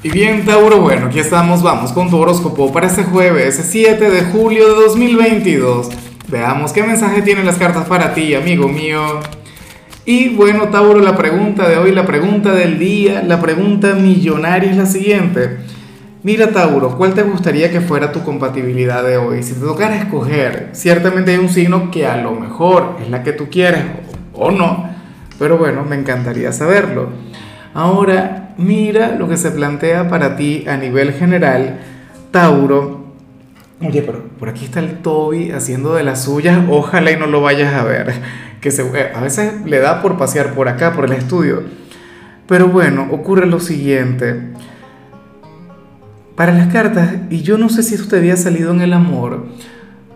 Y bien, Tauro, bueno, aquí estamos, vamos con tu horóscopo para este jueves 7 de julio de 2022. Veamos qué mensaje tienen las cartas para ti, amigo mío. Y bueno, Tauro, la pregunta de hoy, la pregunta del día, la pregunta millonaria es la siguiente. Mira, Tauro, ¿cuál te gustaría que fuera tu compatibilidad de hoy? Si te tocara escoger, ciertamente hay un signo que a lo mejor es la que tú quieres o no, pero bueno, me encantaría saberlo. Ahora, mira lo que se plantea para ti a nivel general, Tauro. Oye, pero por aquí está el Toby haciendo de las suyas, ojalá y no lo vayas a ver, que se, eh, a veces le da por pasear por acá, por el estudio. Pero bueno, ocurre lo siguiente. Para las cartas, y yo no sé si esto te había salido en el amor,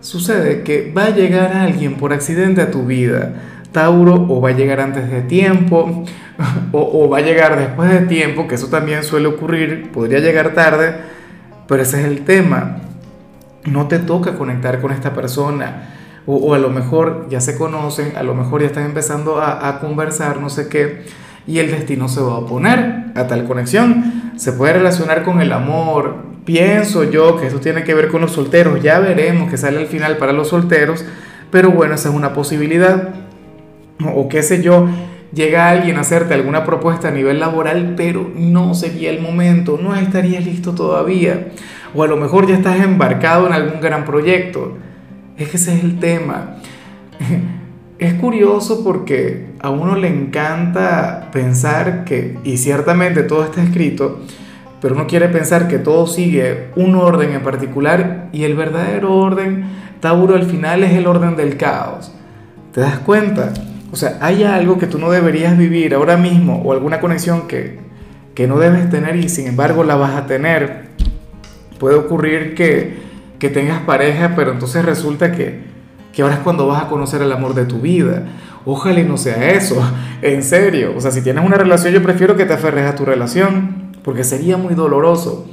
sucede que va a llegar alguien por accidente a tu vida Tauro o va a llegar antes de tiempo o, va a llegar después de tiempo, que eso también suele ocurrir, podría llegar tarde, pero ese es el tema. No te toca conectar con esta persona o, a lo mejor ya se conocen, a lo mejor ya están empezando a, conversar, no sé qué, y el destino se va a oponer a tal conexión. Se puede relacionar con el amor. Pienso yo que eso tiene que ver con los solteros, ya veremos que sale al final para los solteros, pero bueno, esa es una posibilidad o qué sé yo, llega alguien a hacerte alguna propuesta a nivel laboral, pero no sería el momento, no estarías listo todavía, o a lo mejor ya estás embarcado en algún gran proyecto. Es que ese es el tema. Es curioso porque a uno le encanta pensar que, y ciertamente todo está escrito, pero uno quiere pensar que todo sigue un orden en particular y el verdadero orden, Tauro, al final es el orden del caos. ¿Te das cuenta? O sea, hay algo que tú no deberías vivir ahora mismo o alguna conexión que, que no debes tener y sin embargo la vas a tener. Puede ocurrir que, que tengas pareja, pero entonces resulta que, que ahora es cuando vas a conocer el amor de tu vida. Ojalá y no sea eso, en serio. O sea, si tienes una relación, yo prefiero que te aferres a tu relación, porque sería muy doloroso.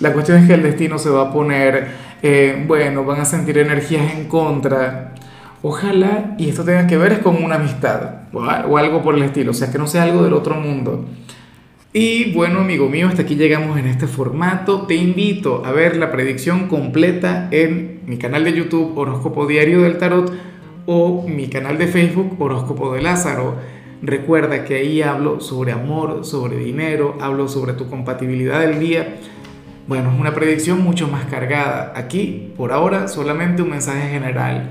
La cuestión es que el destino se va a poner, eh, bueno, van a sentir energías en contra, Ojalá y esto tenga que ver con una amistad o algo por el estilo, o sea, que no sea algo del otro mundo. Y bueno, amigo mío, hasta aquí llegamos en este formato. Te invito a ver la predicción completa en mi canal de YouTube Horóscopo Diario del Tarot o mi canal de Facebook Horóscopo de Lázaro. Recuerda que ahí hablo sobre amor, sobre dinero, hablo sobre tu compatibilidad del día. Bueno, es una predicción mucho más cargada. Aquí, por ahora, solamente un mensaje general